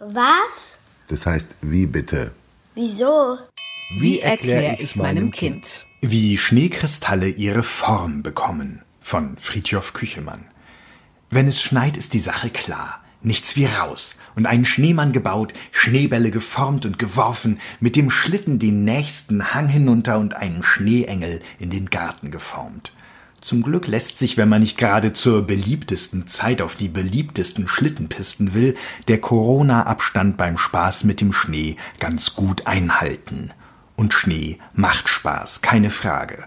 Was? Das heißt, wie bitte? Wieso? Wie erkläre ich's meinem Kind? Wie Schneekristalle ihre Form bekommen von Fridtjof Küchemann. Wenn es schneit, ist die Sache klar. Nichts wie raus und einen Schneemann gebaut, Schneebälle geformt und geworfen, mit dem Schlitten den nächsten Hang hinunter und einen Schneeengel in den Garten geformt. Zum Glück lässt sich, wenn man nicht gerade zur beliebtesten Zeit auf die beliebtesten Schlittenpisten will, der Corona-Abstand beim Spaß mit dem Schnee ganz gut einhalten. Und Schnee macht Spaß, keine Frage.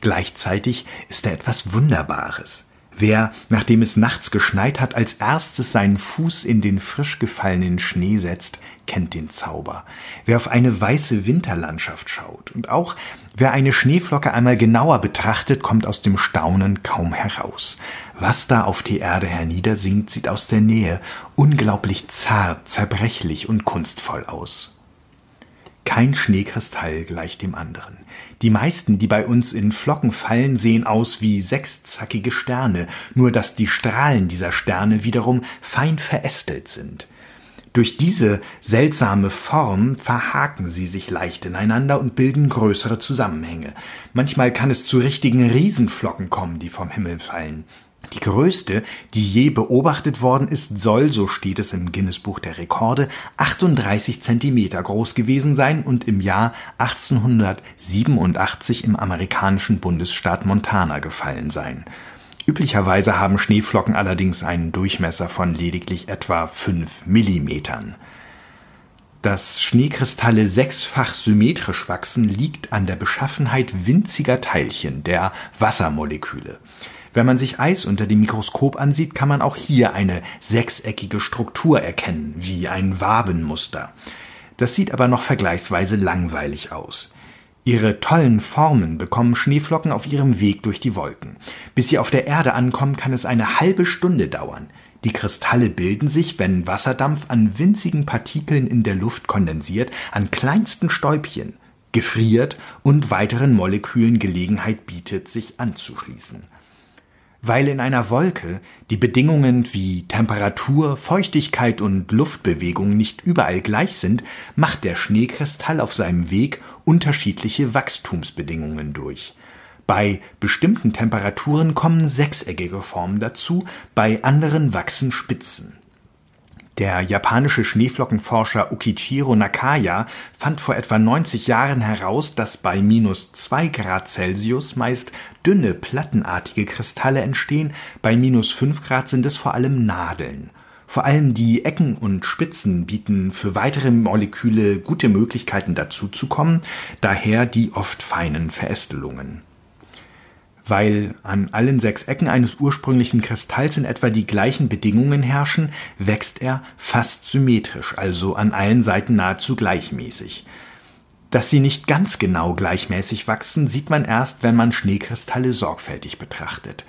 Gleichzeitig ist er etwas Wunderbares. Wer, nachdem es nachts geschneit hat, als erstes seinen Fuß in den frisch gefallenen Schnee setzt, kennt den Zauber. Wer auf eine weiße Winterlandschaft schaut und auch wer eine Schneeflocke einmal genauer betrachtet, kommt aus dem Staunen kaum heraus. Was da auf die Erde herniedersinkt, sieht aus der Nähe unglaublich zart, zerbrechlich und kunstvoll aus. Kein Schneekristall gleicht dem anderen. Die meisten, die bei uns in Flocken fallen, sehen aus wie sechszackige Sterne, nur dass die Strahlen dieser Sterne wiederum fein verästelt sind. Durch diese seltsame Form verhaken sie sich leicht ineinander und bilden größere Zusammenhänge. Manchmal kann es zu richtigen Riesenflocken kommen, die vom Himmel fallen. Die größte, die je beobachtet worden ist, soll, so steht es im Guinness-Buch der Rekorde, 38 Zentimeter groß gewesen sein und im Jahr 1887 im amerikanischen Bundesstaat Montana gefallen sein. Üblicherweise haben Schneeflocken allerdings einen Durchmesser von lediglich etwa 5 Millimetern. Dass Schneekristalle sechsfach symmetrisch wachsen, liegt an der Beschaffenheit winziger Teilchen, der Wassermoleküle. Wenn man sich Eis unter dem Mikroskop ansieht, kann man auch hier eine sechseckige Struktur erkennen, wie ein Wabenmuster. Das sieht aber noch vergleichsweise langweilig aus. Ihre tollen Formen bekommen Schneeflocken auf ihrem Weg durch die Wolken. Bis sie auf der Erde ankommen, kann es eine halbe Stunde dauern. Die Kristalle bilden sich, wenn Wasserdampf an winzigen Partikeln in der Luft kondensiert, an kleinsten Stäubchen, gefriert und weiteren Molekülen Gelegenheit bietet, sich anzuschließen. Weil in einer Wolke die Bedingungen wie Temperatur, Feuchtigkeit und Luftbewegung nicht überall gleich sind, macht der Schneekristall auf seinem Weg unterschiedliche Wachstumsbedingungen durch. Bei bestimmten Temperaturen kommen sechseckige Formen dazu, bei anderen wachsen Spitzen. Der japanische Schneeflockenforscher Ukichiro Nakaya fand vor etwa 90 Jahren heraus, dass bei minus 2 Grad Celsius meist dünne, plattenartige Kristalle entstehen, bei minus 5 Grad sind es vor allem Nadeln. Vor allem die Ecken und Spitzen bieten für weitere Moleküle gute Möglichkeiten dazuzukommen, daher die oft feinen Verästelungen weil an allen sechs Ecken eines ursprünglichen Kristalls in etwa die gleichen Bedingungen herrschen, wächst er fast symmetrisch, also an allen Seiten nahezu gleichmäßig. Dass sie nicht ganz genau gleichmäßig wachsen, sieht man erst, wenn man Schneekristalle sorgfältig betrachtet.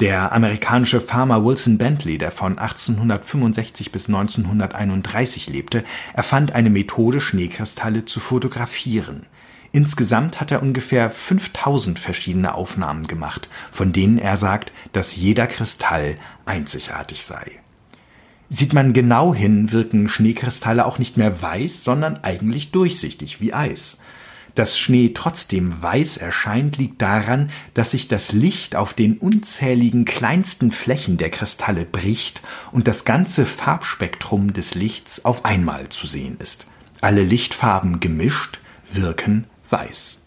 Der amerikanische Farmer Wilson Bentley, der von 1865 bis 1931 lebte, erfand eine Methode, Schneekristalle zu fotografieren. Insgesamt hat er ungefähr 5000 verschiedene Aufnahmen gemacht, von denen er sagt, dass jeder Kristall einzigartig sei. Sieht man genau hin, wirken Schneekristalle auch nicht mehr weiß, sondern eigentlich durchsichtig wie Eis. Dass Schnee trotzdem weiß erscheint, liegt daran, dass sich das Licht auf den unzähligen kleinsten Flächen der Kristalle bricht und das ganze Farbspektrum des Lichts auf einmal zu sehen ist. Alle Lichtfarben gemischt wirken weiß.